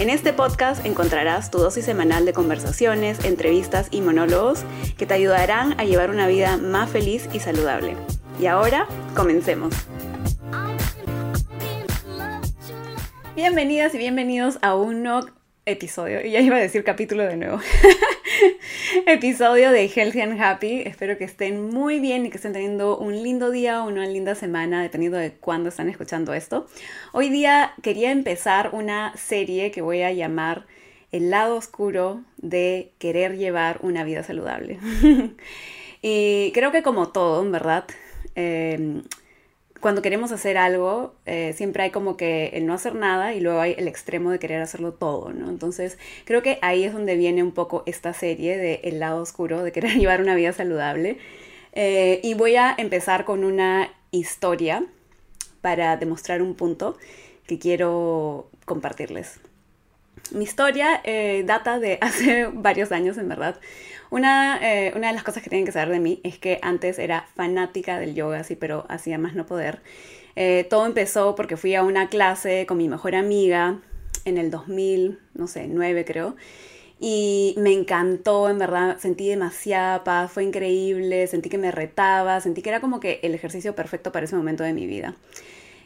En este podcast encontrarás tu dosis semanal de conversaciones, entrevistas y monólogos que te ayudarán a llevar una vida más feliz y saludable. Y ahora, comencemos. Bienvenidas y bienvenidos a un episodio, ya iba a decir capítulo de nuevo, episodio de Healthy and Happy. Espero que estén muy bien y que estén teniendo un lindo día o una linda semana, dependiendo de cuándo están escuchando esto. Hoy día quería empezar una serie que voy a llamar El lado oscuro de querer llevar una vida saludable. y creo que como todo, en verdad, eh, cuando queremos hacer algo, eh, siempre hay como que el no hacer nada y luego hay el extremo de querer hacerlo todo, ¿no? Entonces, creo que ahí es donde viene un poco esta serie de El lado oscuro, de querer llevar una vida saludable. Eh, y voy a empezar con una historia para demostrar un punto que quiero compartirles. Mi historia eh, data de hace varios años, en verdad. Una, eh, una de las cosas que tienen que saber de mí es que antes era fanática del yoga, sí, pero hacía más no poder. Eh, todo empezó porque fui a una clase con mi mejor amiga en el 2000, no sé, 9 creo. Y me encantó, en verdad, sentí demasiada paz, fue increíble, sentí que me retaba, sentí que era como que el ejercicio perfecto para ese momento de mi vida.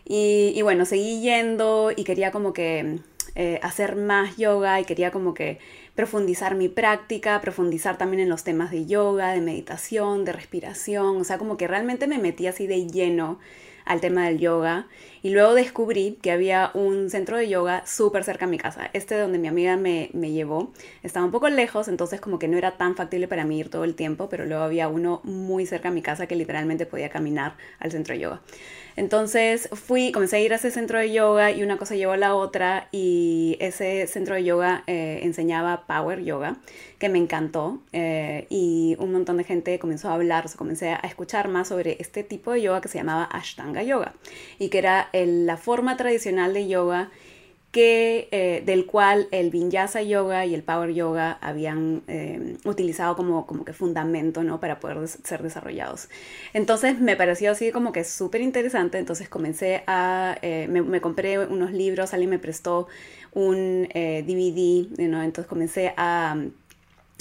Y, y bueno, seguí yendo y quería como que eh, hacer más yoga y quería como que profundizar mi práctica, profundizar también en los temas de yoga, de meditación, de respiración, o sea, como que realmente me metí así de lleno al tema del yoga y luego descubrí que había un centro de yoga súper cerca a mi casa. Este donde mi amiga me, me, llevó estaba un poco lejos, entonces como que no era tan factible para mí ir todo el tiempo, pero luego había uno muy cerca a mi casa que literalmente podía caminar al centro de yoga. Entonces fui, comencé a ir a ese centro de yoga y una cosa llevó a la otra y ese centro de yoga eh, enseñaba Power Yoga, que me encantó eh, y un montón de gente comenzó a hablar, o sea, comencé a escuchar más sobre este tipo de yoga que se llamaba Ashtanga Yoga y que era la forma tradicional de yoga que, eh, del cual el Vinyasa Yoga y el Power Yoga habían eh, utilizado como, como que fundamento ¿no? para poder ser desarrollados. Entonces me pareció así como que súper interesante, entonces comencé a, eh, me, compré unos libros, alguien me prestó un DVD, ¿no? entonces comencé a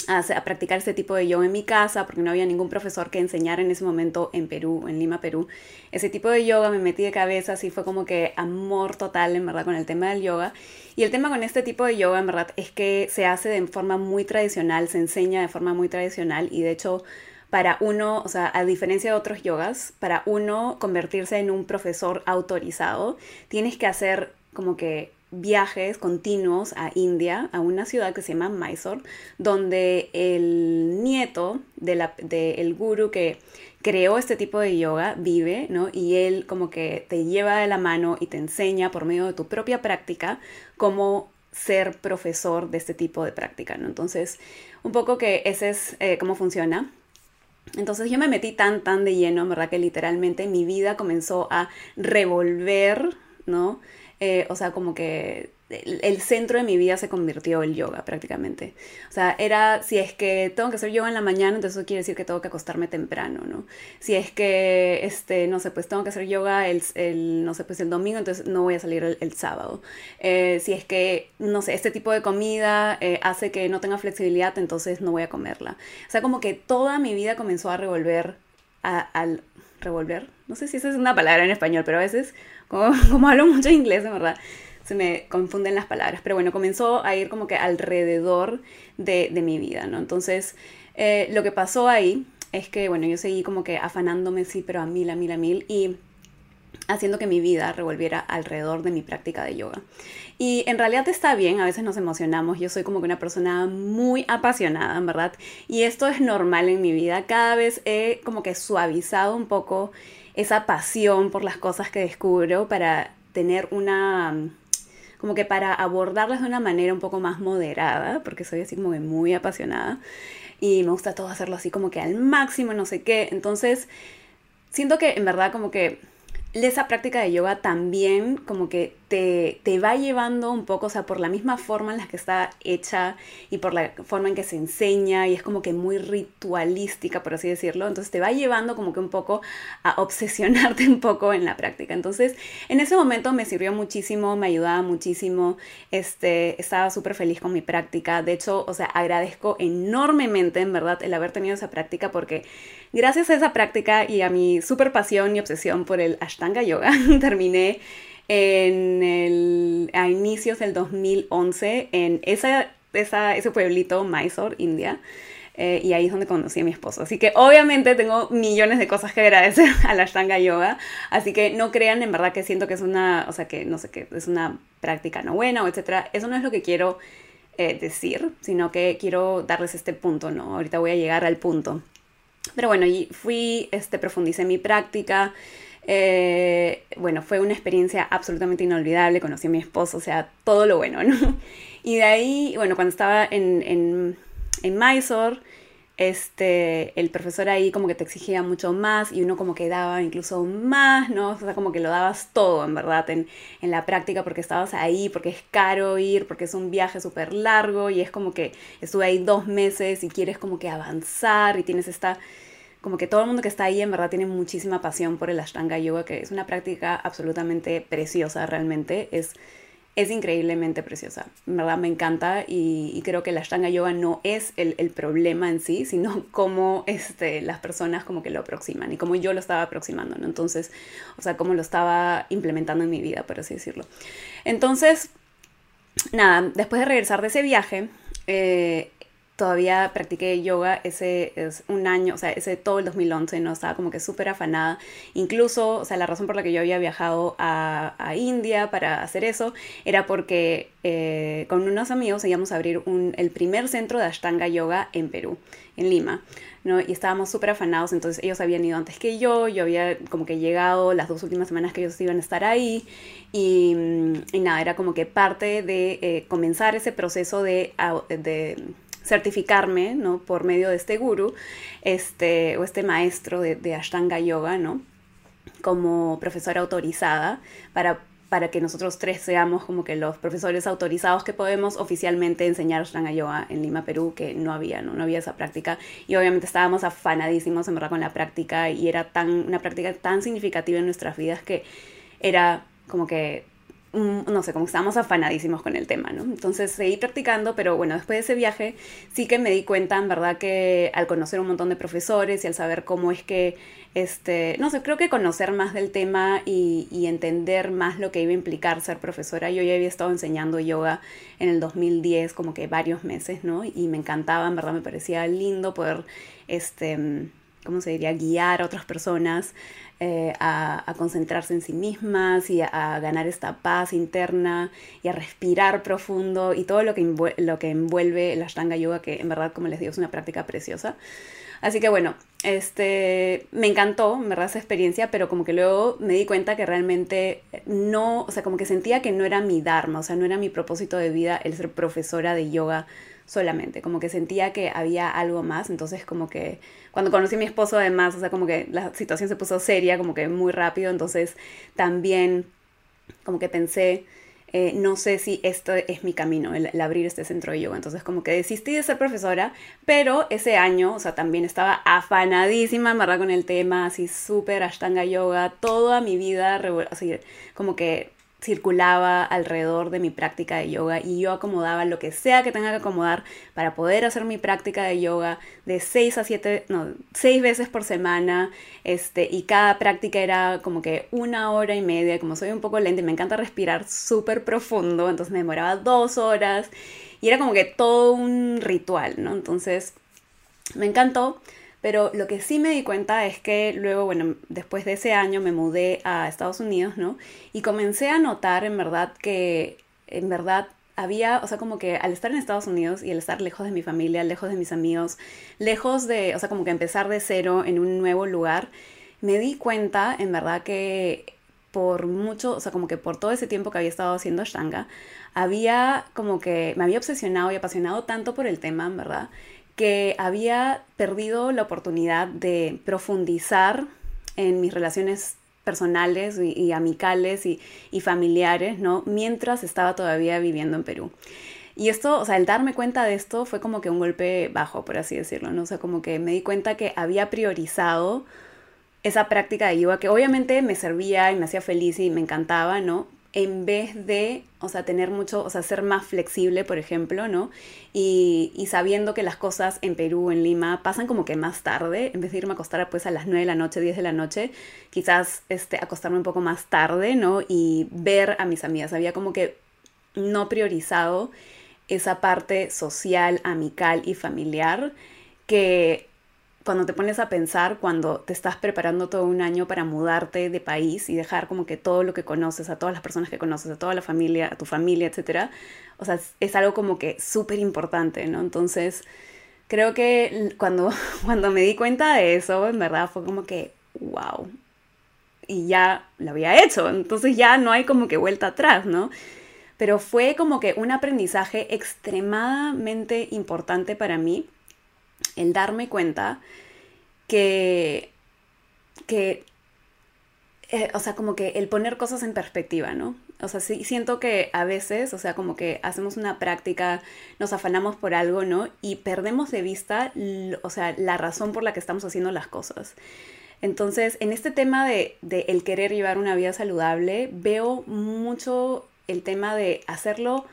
a, practicar este tipo de yoga en mi casa porque no había ningún profesor que enseñara en ese momento en Perú, en Lima, Perú. Ese tipo de yoga me metí de cabeza, así fue como que amor total en verdad con el tema del yoga. Y el tema con este tipo de yoga en verdad es que se hace de forma muy tradicional, se enseña de forma muy tradicional y de hecho para uno, o sea, a diferencia de otros yogas, para uno convertirse en un profesor autorizado, tienes que hacer como que viajes continuos a India, a una ciudad que se llama Mysore, donde el nieto del de el guru que creó este tipo de yoga vive, ¿no? Y él como que te lleva de la mano y te enseña por medio de tu propia práctica cómo ser profesor de este tipo de práctica, ¿no? Entonces, un poco que ese es eh, cómo funciona. Entonces yo me metí tan, tan de lleno, ¿verdad? Que literalmente mi vida comenzó a revolver, ¿no? Eh, o sea, como que el, centro de mi vida se convirtió el yoga prácticamente. O sea, era, si es que tengo que hacer yoga en la mañana, entonces eso quiere decir que tengo que acostarme temprano, ¿no? Si es que, este, no sé, pues tengo que hacer yoga el, el no sé, pues el domingo, entonces no voy a salir el, sábado. Eh, si es que, no sé, este tipo de comida eh, hace que no tenga flexibilidad, entonces no voy a comerla. O sea, como que toda mi vida comenzó a revolver al revolver. No sé si esa es una palabra en español, pero a veces, como, hablo mucho inglés, de verdad, se me confunden las palabras. Pero bueno, comenzó a ir como que alrededor de, mi vida, ¿no? Entonces, eh, lo que pasó ahí es que, bueno, yo seguí como que afanándome, sí, pero a mil, a mil, a mil. Y haciendo que mi vida revolviera alrededor de mi práctica de yoga. Y en realidad está bien, a veces nos emocionamos, yo soy como que una persona muy apasionada, en verdad, y esto es normal en mi vida, cada vez he como que suavizado un poco esa pasión por las cosas que descubro para tener una como que para abordarlas de una manera un poco más moderada, porque soy así como que muy apasionada y me gusta todo hacerlo así como que al máximo, no sé qué. Entonces, siento que en verdad como que esa práctica de yoga también como que te, va llevando un poco, o sea, por la misma forma en la que está hecha y por la forma en que se enseña y es como que muy ritualística, por así decirlo, entonces te va llevando como que un poco a obsesionarte un poco en la práctica. Entonces, en ese momento me sirvió muchísimo, me ayudaba muchísimo, este, estaba súper feliz con mi práctica, de hecho, o sea, agradezco enormemente, en verdad, el haber tenido esa práctica porque gracias a esa práctica y a mi súper pasión y obsesión por el Ashtanga Yoga, terminé en el, a inicios del 2011 en esa, esa, ese pueblito, Mysore, India. Eh, y ahí es donde conocí a mi esposo. Así que obviamente tengo millones de cosas que agradecer a la Ashtanga Yoga. Así que no crean en verdad que siento que es una, o sea, que no sé, qué es una práctica no buena o etcétera. Eso no es lo que quiero eh, decir, sino que quiero darles este punto, ¿no? Ahorita voy a llegar al punto. Pero bueno, y fui, este, profundicé mi práctica. Eh, bueno, fue una experiencia absolutamente inolvidable, conocí a mi esposo, o sea, todo lo bueno, ¿no? Y de ahí, bueno, cuando estaba en, en, en Mysore, este, el profesor ahí como que te exigía mucho más y uno como que daba incluso más, ¿no? O sea, como que lo dabas todo, en verdad, en, en la práctica porque estabas ahí, porque es caro ir, porque es un viaje súper largo y es como que estuve ahí dos meses y quieres como que avanzar y tienes esta como que todo el mundo que está ahí en verdad tiene muchísima pasión por el Ashtanga Yoga, que es una práctica absolutamente preciosa realmente, es, es increíblemente preciosa, en verdad me encanta y, creo que el Ashtanga Yoga no es el, problema en sí, sino cómo este, las personas como que lo aproximan y cómo yo lo estaba aproximando, ¿no? Entonces, o sea, cómo lo estaba implementando en mi vida, por así decirlo. Entonces, nada, después de regresar de ese viaje, eh, todavía practiqué yoga ese es un año, o sea, ese todo el 2011, ¿no? Estaba como que súper afanada. Incluso, o sea, la razón por la que yo había viajado a, a India para hacer eso era porque eh, con unos amigos íbamos a abrir un, el primer centro de Ashtanga Yoga en Perú, en Lima. ¿no? Y estábamos súper afanados, entonces ellos habían ido antes que yo, yo había como que llegado las dos últimas semanas que ellos iban a estar ahí y, y nada, era como que parte de eh, comenzar ese proceso de certificarme, ¿no? Por medio de este guru, este, o este maestro de, Ashtanga Yoga, ¿no? Como profesora autorizada para para que nosotros tres seamos como que los profesores autorizados que podemos oficialmente enseñar Ashtanga Yoga en Lima, Perú, que no había, ¿no? no había esa práctica. Y obviamente estábamos afanadísimos en verdad con la práctica y era tan, una práctica tan significativa en nuestras vidas que era como que no sé, como estábamos afanadísimos con el tema, ¿no? Entonces seguí practicando, pero bueno, después de ese viaje sí que me di cuenta, en verdad, que al conocer un montón de profesores y al saber cómo es que, este, no sé, creo que conocer más del tema y, y entender más lo que iba a implicar ser profesora. Yo ya había estado enseñando yoga en el 2010, como que varios meses, ¿no? Y me encantaba, en verdad, me parecía lindo poder, este, ¿cómo se diría?, guiar a otras personas eh, a, concentrarse en sí mismas y a, ganar esta paz interna y a respirar profundo y todo lo que, envuelve, lo que envuelve el Ashtanga Yoga, que en verdad, como les digo, es una práctica preciosa. Así que bueno, este, me encantó, en verdad, esa experiencia, pero como que luego me di cuenta que realmente no, o sea, como que sentía que no era mi dharma, o sea, no era mi propósito de vida el ser profesora de yoga solamente, como que sentía que había algo más, entonces como que cuando conocí a mi esposo además, o sea, como que la situación se puso seria, como que muy rápido, entonces también como que pensé, eh, no sé si esto es mi camino, el, abrir este centro de yoga. Entonces como que desistí de ser profesora, pero ese año, o sea, también estaba afanadísima, verdad, con el tema, así súper ashtanga yoga, toda mi vida, así como que circulaba alrededor de mi práctica de yoga y yo acomodaba lo que sea que tenga que acomodar para poder hacer mi práctica de yoga de seis a siete, no, seis veces por semana, este, y cada práctica era como que una hora y media, como soy un poco lenta y me encanta respirar súper profundo, entonces me demoraba dos horas y era como que todo un ritual, ¿no? Entonces me encantó. Pero lo que sí me di cuenta es que luego, bueno, después de ese año me mudé a Estados Unidos, ¿no? Y comencé a notar en verdad que, en verdad, había, o sea, como que al estar en Estados Unidos y al estar lejos de mi familia, lejos de mis amigos, lejos de, o sea, como que empezar de cero en un nuevo lugar, me di cuenta, en verdad, que por mucho, o sea, como que por todo ese tiempo que había estado haciendo Ashtanga, había como que me había obsesionado y apasionado tanto por el tema, ¿verdad? Que había perdido la oportunidad de profundizar en mis relaciones personales y, amicales y, y, familiares, ¿no? Mientras estaba todavía viviendo en Perú. Y esto, o sea, el darme cuenta de esto fue como que un golpe bajo, por así decirlo, ¿no? O sea, como que me di cuenta que había priorizado esa práctica de yoga que obviamente me servía y me hacía feliz y me encantaba, ¿no? En vez de, o sea, tener mucho, o sea, ser más flexible, por ejemplo, ¿no? Y, y, sabiendo que las cosas en Perú, en Lima, pasan como que más tarde, en vez de irme a acostar pues a las 9 de la noche, 10 de la noche, quizás este, acostarme un poco más tarde, ¿no? Y ver a mis amigas. Había como que no priorizado esa parte social, amical y familiar que cuando te pones a pensar, cuando te estás preparando todo un año para mudarte de país y dejar como que todo lo que conoces, a todas las personas que conoces, a toda la familia, a tu familia, etcétera, o sea, es, algo como que súper importante, ¿no? Entonces, creo que cuando, cuando me di cuenta de eso, en verdad fue como que, wow, y ya lo había hecho, entonces ya no hay como que vuelta atrás, ¿no? Pero fue como que un aprendizaje extremadamente importante para mí el darme cuenta que, que eh, o sea, como que el poner cosas en perspectiva, ¿no? O sea, sí siento que a veces, o sea, como que hacemos una práctica, nos afanamos por algo, ¿no? Y perdemos de vista, o sea, la razón por la que estamos haciendo las cosas. Entonces, en este tema de, de el querer llevar una vida saludable, veo mucho el tema de hacerlo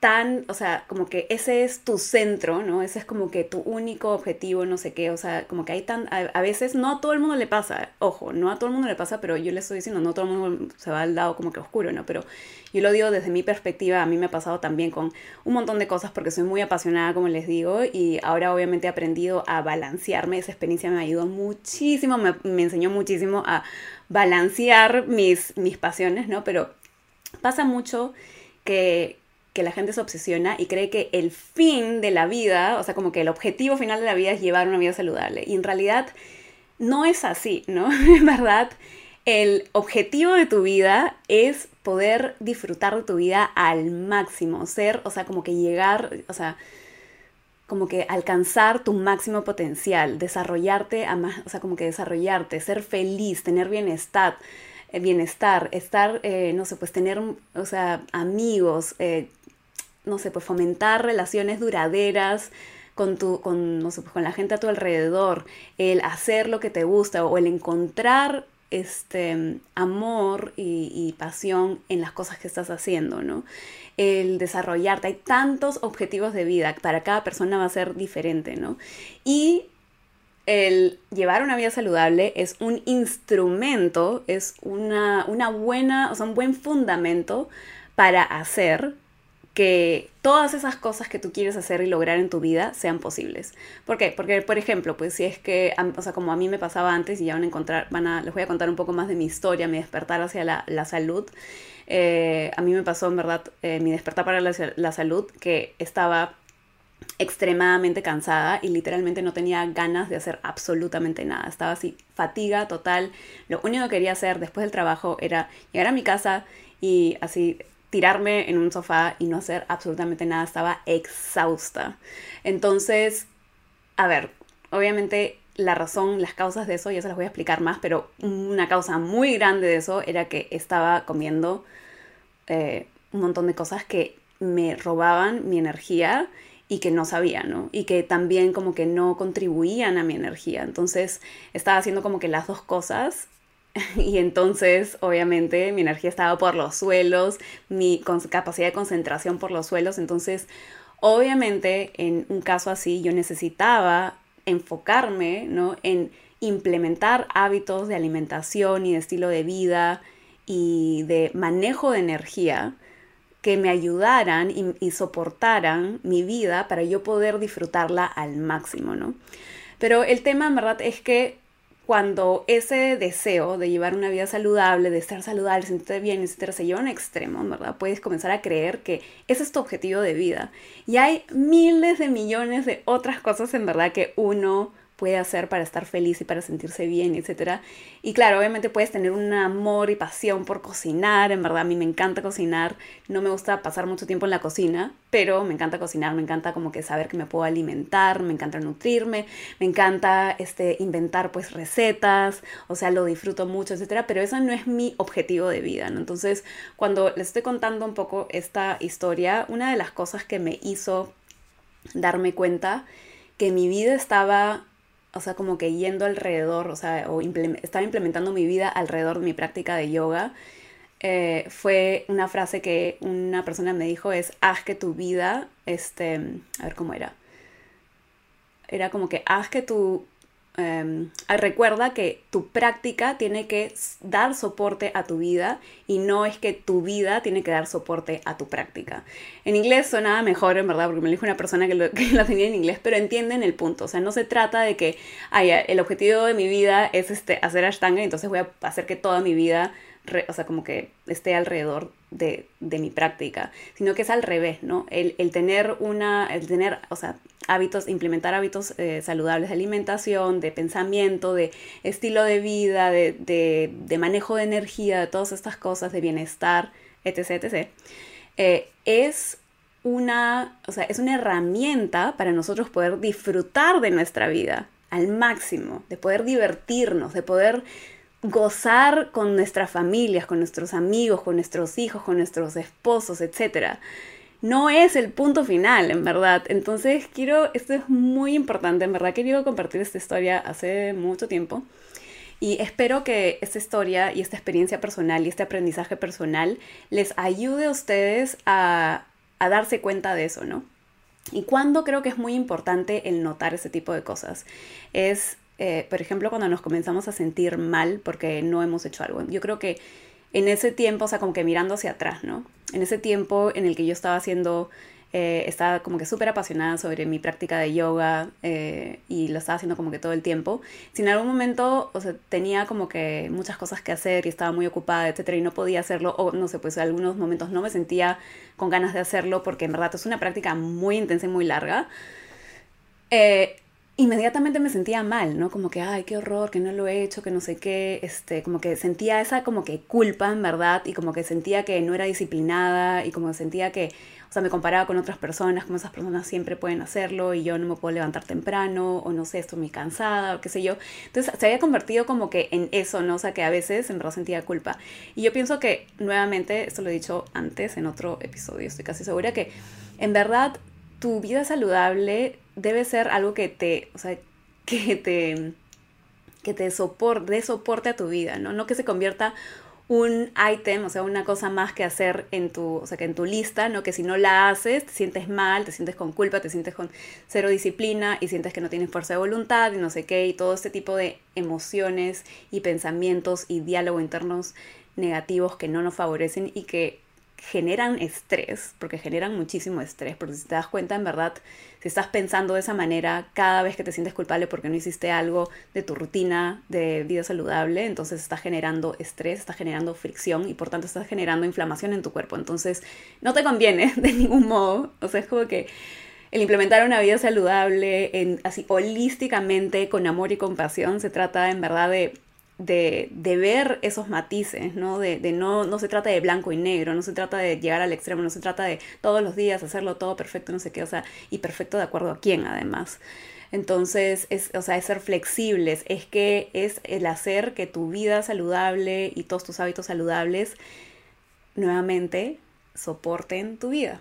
tan, o sea, como que ese es tu centro, ¿no? Ese es como que tu único objetivo, no sé qué, o sea, como que hay tan, a, veces no a todo el mundo le pasa, ojo, no a todo el mundo le pasa, pero yo le estoy diciendo, no todo el mundo se va al lado como que oscuro, ¿no? Pero yo lo digo desde mi perspectiva, a mí me ha pasado también con un montón de cosas porque soy muy apasionada, como les digo, y ahora obviamente he aprendido a balancearme, esa experiencia me ayudó muchísimo, me, enseñó muchísimo a balancear mis pasiones, ¿no? Pero pasa mucho que, que la gente se obsesiona y cree que el fin de la vida, o sea, como que el objetivo final de la vida es llevar una vida saludable. Y en realidad no es así, ¿no? En verdad, el objetivo de tu vida es poder disfrutar de tu vida al máximo, ser, o sea, como que llegar, o sea, como que alcanzar tu máximo potencial, desarrollarte, a más, o sea, como que desarrollarte, ser feliz, tener bienestar, eh, bienestar, estar, eh, no sé, pues tener, o sea, amigos, eh, no sé, pues fomentar relaciones duraderas con, tu, con, no sé, pues con la gente a tu alrededor, el hacer lo que te gusta o el encontrar este amor y, pasión en las cosas que estás haciendo, ¿no? El desarrollarte. Hay tantos objetivos de vida, para cada persona va a ser diferente, ¿no? Y el llevar una vida saludable es un instrumento, es una, una buena, o sea, un buen fundamento para hacer que todas esas cosas que tú quieres hacer y lograr en tu vida sean posibles. ¿Por qué? Porque, por ejemplo, pues si es que, o sea, como a mí me pasaba antes y ya van a encontrar, van a, les voy a contar un poco más de mi historia, mi despertar hacia la, la salud. Eh, a mí me pasó, en verdad, eh, mi despertar para la, la salud, que estaba extremadamente cansada y literalmente no tenía ganas de hacer absolutamente nada. Estaba así, fatiga total. Lo único que quería hacer después del trabajo era llegar a mi casa y así tirarme en un sofá y no hacer absolutamente nada, estaba exhausta. Entonces, a ver, obviamente la razón, las causas de eso, ya se las voy a explicar más, pero una causa muy grande de eso era que estaba comiendo eh, un montón de cosas que me robaban mi energía y que no sabía, ¿no? Y que también como que no contribuían a mi energía. Entonces estaba haciendo como que las dos cosas y entonces obviamente mi energía estaba por los suelos, mi capacidad de concentración por los suelos, entonces obviamente en un caso así yo necesitaba enfocarme ¿no? en implementar hábitos de alimentación y de estilo de vida y de manejo de energía que me ayudaran y, y, soportaran mi vida para yo poder disfrutarla al máximo, ¿no? Pero el tema en verdad es que cuando ese deseo de llevar una vida saludable, de estar saludable, sentirte bien, etcétera, se lleva a un extremo, ¿verdad? Puedes comenzar a creer que ese es tu objetivo de vida. Y hay miles de millones de otras cosas en verdad que uno puede hacer para estar feliz y para sentirse bien, etc. Y claro, obviamente puedes tener un amor y pasión por cocinar, en verdad a mí me encanta cocinar, no me gusta pasar mucho tiempo en la cocina, pero me encanta cocinar, me encanta como que saber que me puedo alimentar, me encanta nutrirme, me encanta este, inventar pues recetas, o sea, lo disfruto mucho, etc. Pero eso no es mi objetivo de vida, ¿no? Entonces, cuando les estoy contando un poco esta historia, una de las cosas que me hizo darme cuenta que mi vida estaba o sea, como que yendo alrededor, o sea, o estaba implementando mi vida alrededor de mi práctica de yoga, eh, fue una frase que una persona me dijo es, haz que tu vida, este, a ver cómo era, era como que haz que tu Em, recuerda que tu práctica tiene que dar soporte a tu vida y no es que tu vida tiene que dar soporte a tu práctica. En inglés sonaba mejor, en verdad, porque me lo dijo una persona que lo, tenía en inglés, pero entienden el punto. O sea, no se trata de que el objetivo de mi vida es este, hacer ashtanga, entonces voy a hacer que toda mi vida o sea, como que esté alrededor de, mi práctica, sino que es al revés, ¿no? El, tener una, el tener, o sea, hábitos, implementar hábitos eh, saludables de alimentación, de pensamiento, de estilo de vida, de, manejo de energía, de todas estas cosas, de bienestar, etc., etc., eh, es una, o sea, es una herramienta para nosotros poder disfrutar de nuestra vida al máximo, de poder divertirnos, de poder gozar con nuestras familias, con nuestros amigos, con nuestros hijos, con nuestros esposos, etc. No es el punto final, en verdad. Entonces quiero, esto es muy importante, en verdad querido compartir esta historia hace mucho tiempo. Y espero que esta historia y esta experiencia personal y este aprendizaje personal les ayude a ustedes a, a darse cuenta de eso, ¿no? Y cuando creo que es muy importante el notar ese tipo de cosas es eh, por ejemplo, cuando nos comenzamos a sentir mal porque no hemos hecho algo. Yo creo que en ese tiempo, o sea, como que mirando hacia atrás, ¿no? En ese tiempo en el que yo estaba haciendo, eh, estaba como que súper apasionada sobre mi práctica de yoga eh, y lo estaba haciendo como que todo el tiempo. Si en algún momento, o sea, tenía como que muchas cosas que hacer y estaba muy ocupada, etcétera, y no podía hacerlo, o no sé, pues en algunos momentos no me sentía con ganas de hacerlo porque en verdad es una práctica muy intensa y muy larga. Eh, inmediatamente me sentía mal, ¿no? Como que, ay, qué horror, que no lo he hecho, que no sé qué, este, como que sentía esa como que culpa, en verdad, y como que sentía que no era disciplinada, y como sentía que, o sea, me comparaba con otras personas, como esas personas siempre pueden hacerlo, y yo no me puedo levantar temprano, o no sé, estoy muy cansada, o qué sé yo. Entonces se había convertido como que en eso, ¿no? O sea, que a veces en verdad sentía culpa. Y yo pienso que, nuevamente, esto lo he dicho antes en otro episodio, estoy casi segura que, en verdad, tu vida saludable debe ser algo que te, o sea, que te, que te soporte, dé soporte a tu vida, ¿no? No que se convierta un item, o sea, una cosa más que hacer en tu, o sea, que en tu lista, ¿no? Que si no la haces, te sientes mal, te sientes con culpa, te sientes con cero disciplina y sientes que no tienes fuerza de voluntad y no sé qué, y todo este tipo de emociones y pensamientos y diálogo internos negativos que no nos favorecen y que generan estrés, porque generan muchísimo estrés, porque si te das cuenta, en verdad, si estás pensando de esa manera cada vez que te sientes culpable porque no hiciste algo de tu rutina de vida saludable, entonces estás generando estrés, estás generando fricción y por tanto estás generando inflamación en tu cuerpo. Entonces, no te conviene de ningún modo. O sea, es como que el implementar una vida saludable, en, así holísticamente, con amor y compasión, se trata en verdad de de, de, ver esos matices, ¿no? De, de, no, no se trata de blanco y negro, no se trata de llegar al extremo, no se trata de todos los días hacerlo todo perfecto, no sé qué, o sea, y perfecto de acuerdo a quién además. Entonces, es, o sea, ser flexibles, es que es el hacer que tu vida saludable y todos tus hábitos saludables nuevamente soporten tu vida.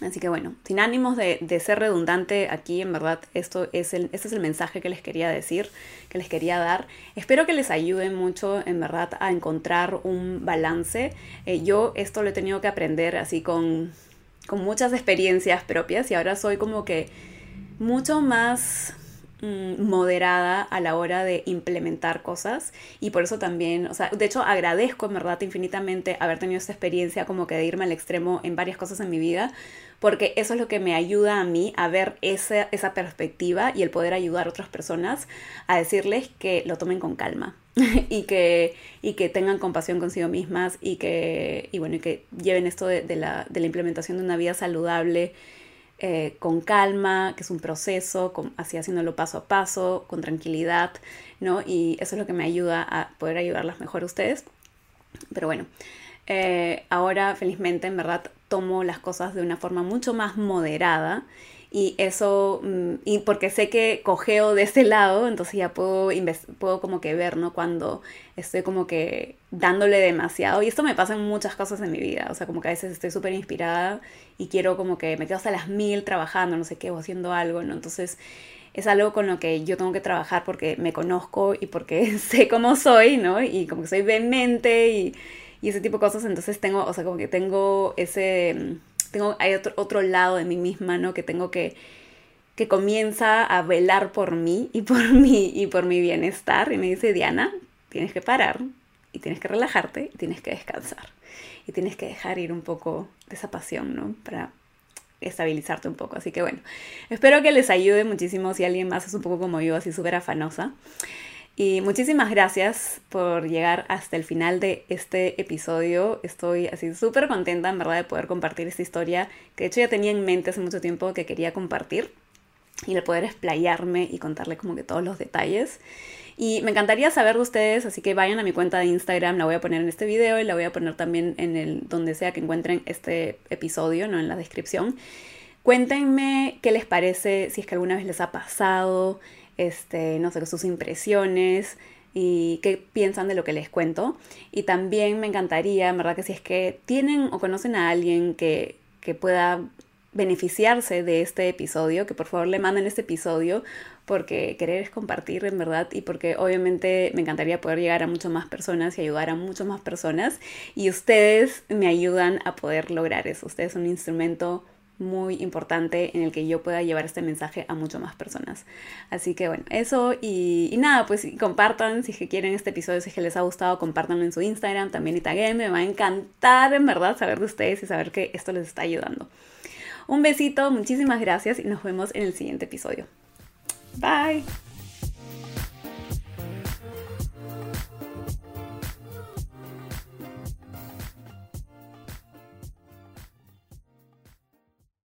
Así que bueno, sin ánimos de, ser redundante aquí, en verdad, esto es el, este es el mensaje que les quería decir, que les quería dar. Espero que les ayude mucho, en verdad, a encontrar un balance. Eh, yo esto lo he tenido que aprender así con, con muchas experiencias propias y ahora soy como que mucho más moderada a la hora de implementar cosas. Y por eso también, o sea, de hecho agradezco en verdad infinitamente haber tenido esta experiencia como que de irme al extremo en varias cosas en mi vida, porque eso es lo que me ayuda a mí a ver esa, esa perspectiva y el poder ayudar a otras personas a decirles que lo tomen con calma y que, y que tengan compasión consigo mismas y que, y bueno, y que lleven esto de, la, de la implementación de una vida saludable eh, con calma, que es un proceso, así haciéndolo paso a paso, con tranquilidad, ¿no? Y eso es lo que me ayuda a poder ayudarlas mejor a ustedes. Pero bueno, eh, ahora felizmente en verdad tomo las cosas de una forma mucho más moderada y eso, mm, y porque sé que cogeo de ese lado, entonces ya puedo, puedo como que ver, ¿no? Cuando estoy como que dándole demasiado. Y esto me pasa en muchas cosas en mi vida, o sea, como que a veces estoy súper inspirada y quiero como que me quedo hasta las mil trabajando, no sé qué, o haciendo algo, ¿no? Entonces es algo con lo que yo tengo que trabajar porque me conozco y porque sé cómo soy, ¿no? Y como que soy vehemente y, y ese tipo de cosas, entonces tengo, o sea, como que tengo ese tengo, hay otro, otro lado de mí misma, ¿no? Que tengo que, que comienza a velar por mí y por mí y por mi bienestar. Y me dice, Diana, tienes que parar y tienes que relajarte y tienes que descansar. Y tienes que dejar ir un poco de esa pasión, ¿no? Para estabilizarte un poco. Así que bueno, espero que les ayude muchísimo si alguien más es un poco como yo, así súper afanosa. Y muchísimas gracias por llegar hasta el final de este episodio. Estoy así súper contenta, en verdad, de poder compartir esta historia que de hecho ya tenía en mente hace mucho tiempo que quería compartir y de poder explayarme y contarle como que todos los detalles. Y me encantaría saber de ustedes, así que vayan a mi cuenta de Instagram, la voy a poner en este video y la voy a poner también en el donde sea que encuentren este episodio, no en la descripción. Cuéntenme qué les parece, si es que alguna vez les ha pasado, este, no sé, sus impresiones y qué piensan de lo que les cuento. Y también me encantaría, en verdad, que si es que tienen o conocen a alguien que, que pueda beneficiarse de este episodio, que por favor le manden este episodio porque querer es compartir en verdad y porque obviamente me encantaría poder llegar a muchas más personas y ayudar a muchas más personas y ustedes me ayudan a poder lograr eso. Ustedes son un instrumento muy importante en el que yo pueda llevar este mensaje a muchas más personas. Así que bueno, eso y, nada, pues compartan si es que quieren este episodio, si es que les ha gustado, compártanlo en su Instagram también y taguen, me va a encantar en verdad saber de ustedes y saber que esto les está ayudando. Un besito, muchísimas gracias y nos vemos en el siguiente episodio. Bye.